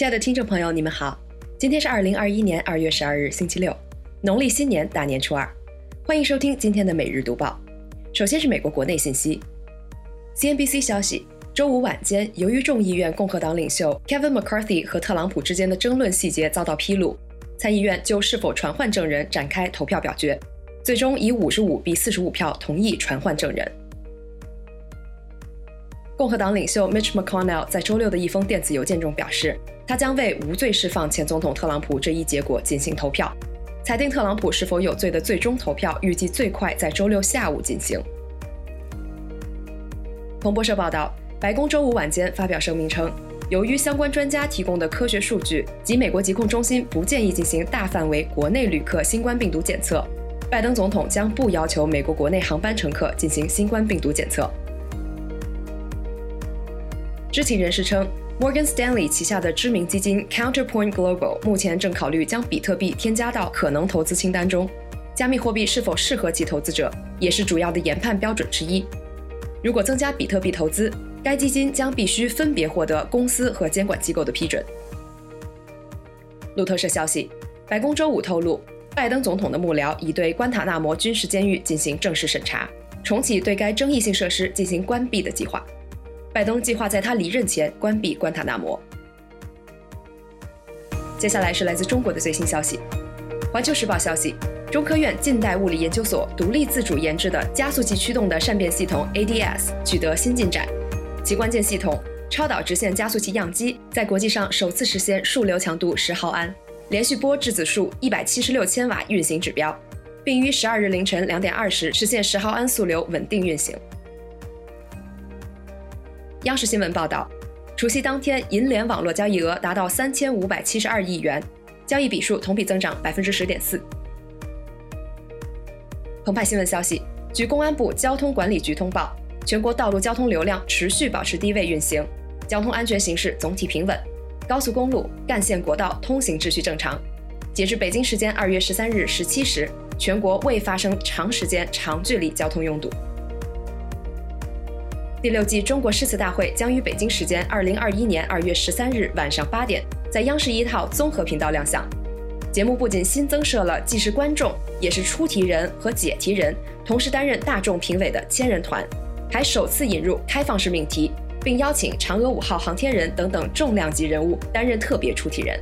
亲爱的听众朋友，你们好，今天是二零二一年二月十二日，星期六，农历新年大年初二，欢迎收听今天的每日读报。首先是美国国内信息，CNBC 消息，周五晚间，由于众议院共和党领袖 Kevin McCarthy 和特朗普之间的争论细节遭到披露，参议院就是否传唤证人展开投票表决，最终以五十五比四十五票同意传唤证人。共和党领袖 Mitch McConnell 在周六的一封电子邮件中表示，他将为无罪释放前总统特朗普这一结果进行投票，裁定特朗普是否有罪的最终投票预计最快在周六下午进行。彭博社报道，白宫周五晚间发表声明称，由于相关专家提供的科学数据及美国疾控中心不建议进行大范围国内旅客新冠病毒检测，拜登总统将不要求美国国内航班乘客进行新冠病毒检测。知情人士称，Morgan Stanley 旗下的知名基金 Counterpoint Global 目前正考虑将比特币添加到可能投资清单中。加密货币是否适合其投资者，也是主要的研判标准之一。如果增加比特币投资，该基金将必须分别获得公司和监管机构的批准。路透社消息，白宫周五透露，拜登总统的幕僚已对关塔纳摩军事监狱进行正式审查，重启对该争议性设施进行关闭的计划。拜登计划在他离任前关闭关塔那摩。接下来是来自中国的最新消息，《环球时报》消息，中科院近代物理研究所独立自主研制的加速器驱动的善变系统 ADS 取得新进展，其关键系统超导直线加速器样机在国际上首次实现数流强度十毫安，连续波质子数一百七十六千瓦运行指标，并于十二日凌晨两点二十实现十毫安速流稳定运行。央视新闻报道，除夕当天，银联网络交易额达到三千五百七十二亿元，交易笔数同比增长百分之十点四。澎湃新闻消息，据公安部交通管理局通报，全国道路交通流量持续保持低位运行，交通安全形势总体平稳，高速公路、干线国道通行秩序正常。截至北京时间二月十三日十七时，全国未发生长时间长距离交通拥堵。第六季中国诗词大会将于北京时间二零二一年二月十三日晚上八点，在央视一套综合频道亮相。节目不仅新增设了既是观众也是出题人和解题人，同时担任大众评委的千人团，还首次引入开放式命题，并邀请嫦娥五号航天人等等重量级人物担任特别出题人。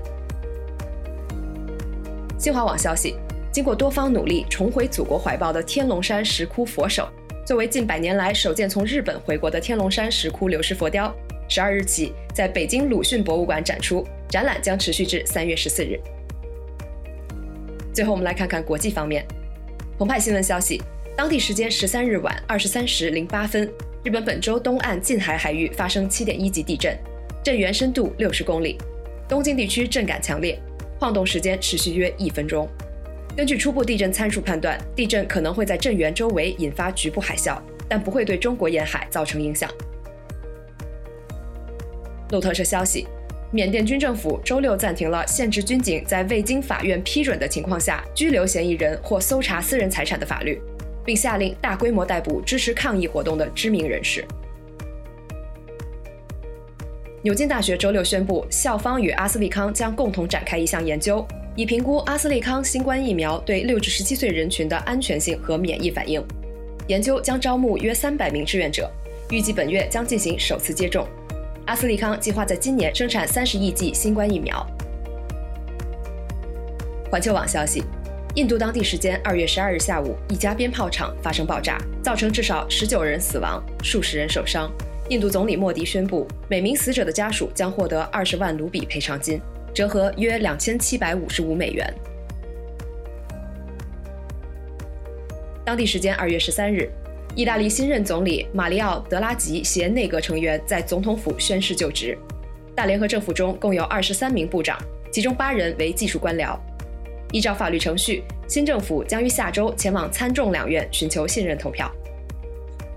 新华网消息，经过多方努力重回祖国怀抱的天龙山石窟佛手。作为近百年来首件从日本回国的天龙山石窟流失佛雕，十二日起在北京鲁迅博物馆展出，展览将持续至三月十四日。最后，我们来看看国际方面。澎湃新闻消息，当地时间十三日晚二十三时零八分，日本本州东岸近海海域发生七点一级地震，震源深度六十公里，东京地区震感强烈，晃动时间持续约一分钟。根据初步地震参数判断，地震可能会在震源周围引发局部海啸，但不会对中国沿海造成影响。路透社消息，缅甸军政府周六暂停了限制军警在未经法院批准的情况下拘留嫌疑人或搜查私人财产的法律，并下令大规模逮捕支持抗议活动的知名人士。牛津大学周六宣布，校方与阿斯利康将共同展开一项研究。以评估阿斯利康新冠疫苗对六至十七岁人群的安全性和免疫反应。研究将招募约三百名志愿者，预计本月将进行首次接种。阿斯利康计划在今年生产三十亿剂新冠疫苗。环球网消息，印度当地时间二月十二日下午，一家鞭炮厂发生爆炸，造成至少十九人死亡，数十人受伤。印度总理莫迪宣布，每名死者的家属将获得二十万卢比赔偿金。折合约两千七百五十五美元。当地时间二月十三日，意大利新任总理马里奥·德拉吉携内阁成员在总统府宣誓就职。大联合政府中共有二十三名部长，其中八人为技术官僚。依照法律程序，新政府将于下周前往参众两院寻求信任投票。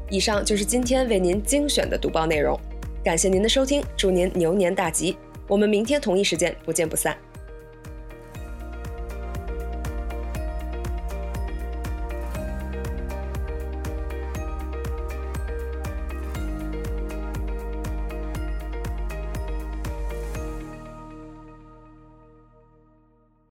以上就是今天为您精选的读报内容，感谢您的收听，祝您牛年大吉。我们明天同一时间不见不散。